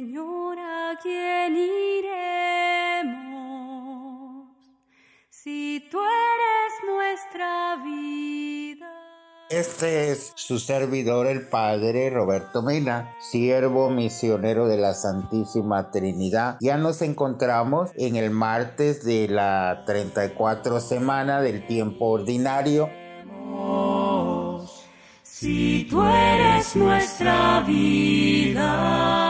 Señor, ¿a quién iremos? Si tú eres nuestra vida. Este es su servidor, el Padre Roberto Mena, siervo misionero de la Santísima Trinidad. Ya nos encontramos en el martes de la 34 semana del tiempo ordinario. Si tú eres nuestra vida.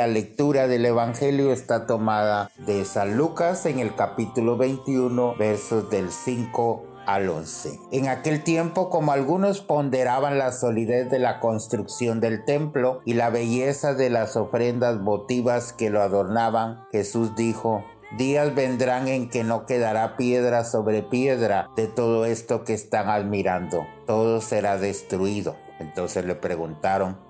La lectura del Evangelio está tomada de San Lucas en el capítulo 21, versos del 5 al 11. En aquel tiempo, como algunos ponderaban la solidez de la construcción del templo y la belleza de las ofrendas votivas que lo adornaban, Jesús dijo, Días vendrán en que no quedará piedra sobre piedra de todo esto que están admirando. Todo será destruido. Entonces le preguntaron,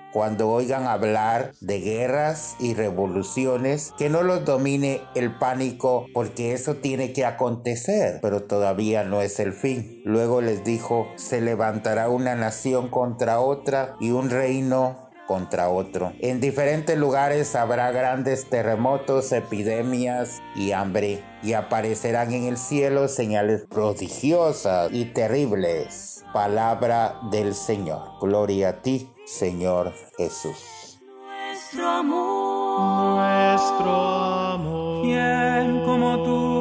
cuando oigan hablar de guerras y revoluciones, que no los domine el pánico porque eso tiene que acontecer, pero todavía no es el fin. Luego les dijo, se levantará una nación contra otra y un reino contra otro. En diferentes lugares habrá grandes terremotos, epidemias y hambre, y aparecerán en el cielo señales prodigiosas y terribles. Palabra del Señor. Gloria a ti, Señor Jesús. Nuestro amor. Nuestro amor. ¿Quién como tú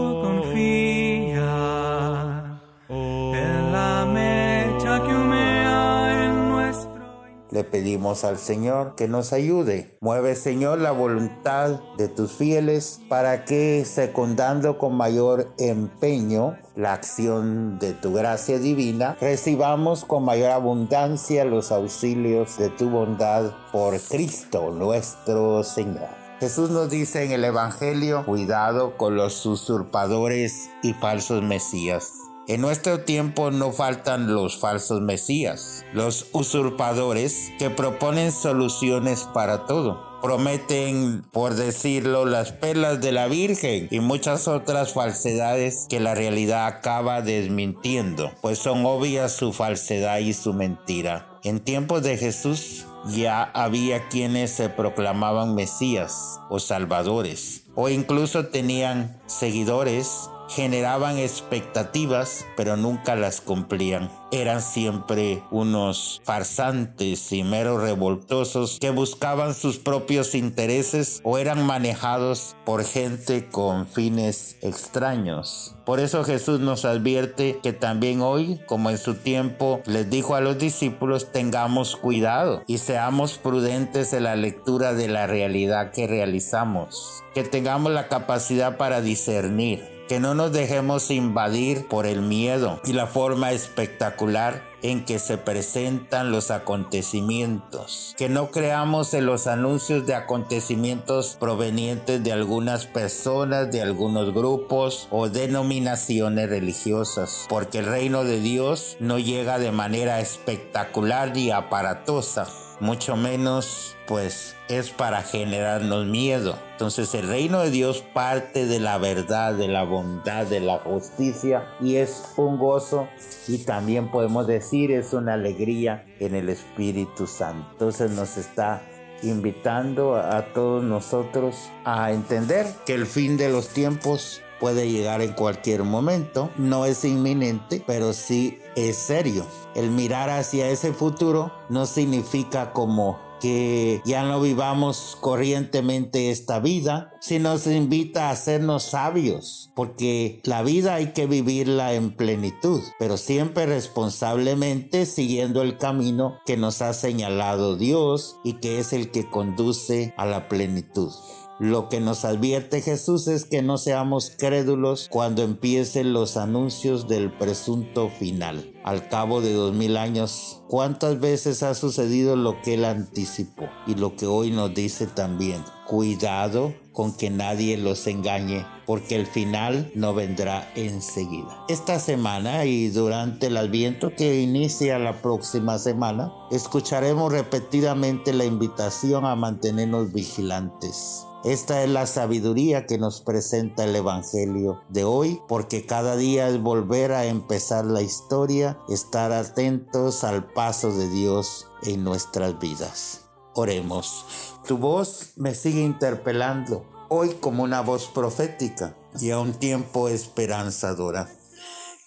Pedimos al Señor que nos ayude. Mueve, Señor, la voluntad de tus fieles para que, secundando con mayor empeño la acción de tu gracia divina, recibamos con mayor abundancia los auxilios de tu bondad por Cristo nuestro Señor. Jesús nos dice en el Evangelio, cuidado con los usurpadores y falsos mesías. En nuestro tiempo no faltan los falsos mesías, los usurpadores que proponen soluciones para todo. Prometen, por decirlo, las perlas de la Virgen y muchas otras falsedades que la realidad acaba desmintiendo, pues son obvias su falsedad y su mentira. En tiempos de Jesús ya había quienes se proclamaban Mesías o Salvadores, o incluso tenían seguidores generaban expectativas, pero nunca las cumplían. Eran siempre unos farsantes y meros revoltosos que buscaban sus propios intereses o eran manejados por gente con fines extraños. Por eso Jesús nos advierte que también hoy, como en su tiempo les dijo a los discípulos, tengamos cuidado y seamos prudentes en la lectura de la realidad que realizamos. Que tengamos la capacidad para discernir que no nos dejemos invadir por el miedo y la forma espectacular en que se presentan los acontecimientos, que no creamos en los anuncios de acontecimientos provenientes de algunas personas, de algunos grupos o denominaciones religiosas, porque el reino de Dios no llega de manera espectacular y aparatosa, mucho menos pues es para generarnos miedo. Entonces el reino de Dios parte de la verdad, de la bondad, de la justicia y es un gozo y también podemos decir es una alegría en el Espíritu Santo. Entonces nos está invitando a todos nosotros a entender que el fin de los tiempos puede llegar en cualquier momento, no es inminente, pero sí es serio. El mirar hacia ese futuro no significa como que ya no vivamos corrientemente esta vida, sino se invita a hacernos sabios, porque la vida hay que vivirla en plenitud, pero siempre responsablemente siguiendo el camino que nos ha señalado Dios y que es el que conduce a la plenitud. Lo que nos advierte Jesús es que no seamos crédulos cuando empiecen los anuncios del presunto final. Al cabo de dos mil años, ¿cuántas veces ha sucedido lo que él anticipó? Y lo que hoy nos dice también, cuidado con que nadie los engañe, porque el final no vendrá enseguida. Esta semana y durante el adviento que inicia la próxima semana, escucharemos repetidamente la invitación a mantenernos vigilantes. Esta es la sabiduría que nos presenta el Evangelio de hoy, porque cada día es volver a empezar la historia, estar atentos al paso de Dios en nuestras vidas. Oremos. Tu voz me sigue interpelando hoy como una voz profética y a un tiempo esperanzadora.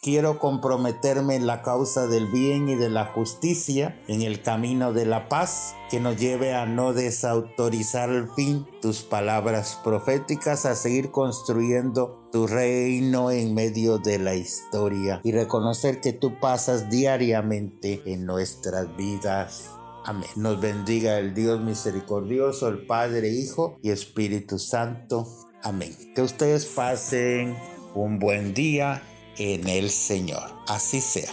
Quiero comprometerme en la causa del bien y de la justicia, en el camino de la paz, que nos lleve a no desautorizar al fin tus palabras proféticas, a seguir construyendo tu reino en medio de la historia y reconocer que tú pasas diariamente en nuestras vidas. Amén. Nos bendiga el Dios misericordioso, el Padre, Hijo y Espíritu Santo. Amén. Que ustedes pasen un buen día en el Señor. Así sea.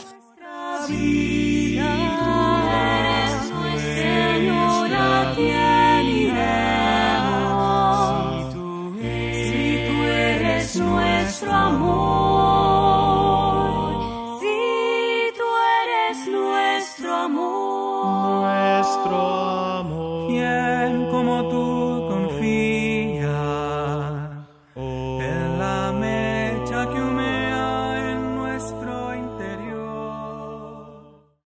¿Quién como tú?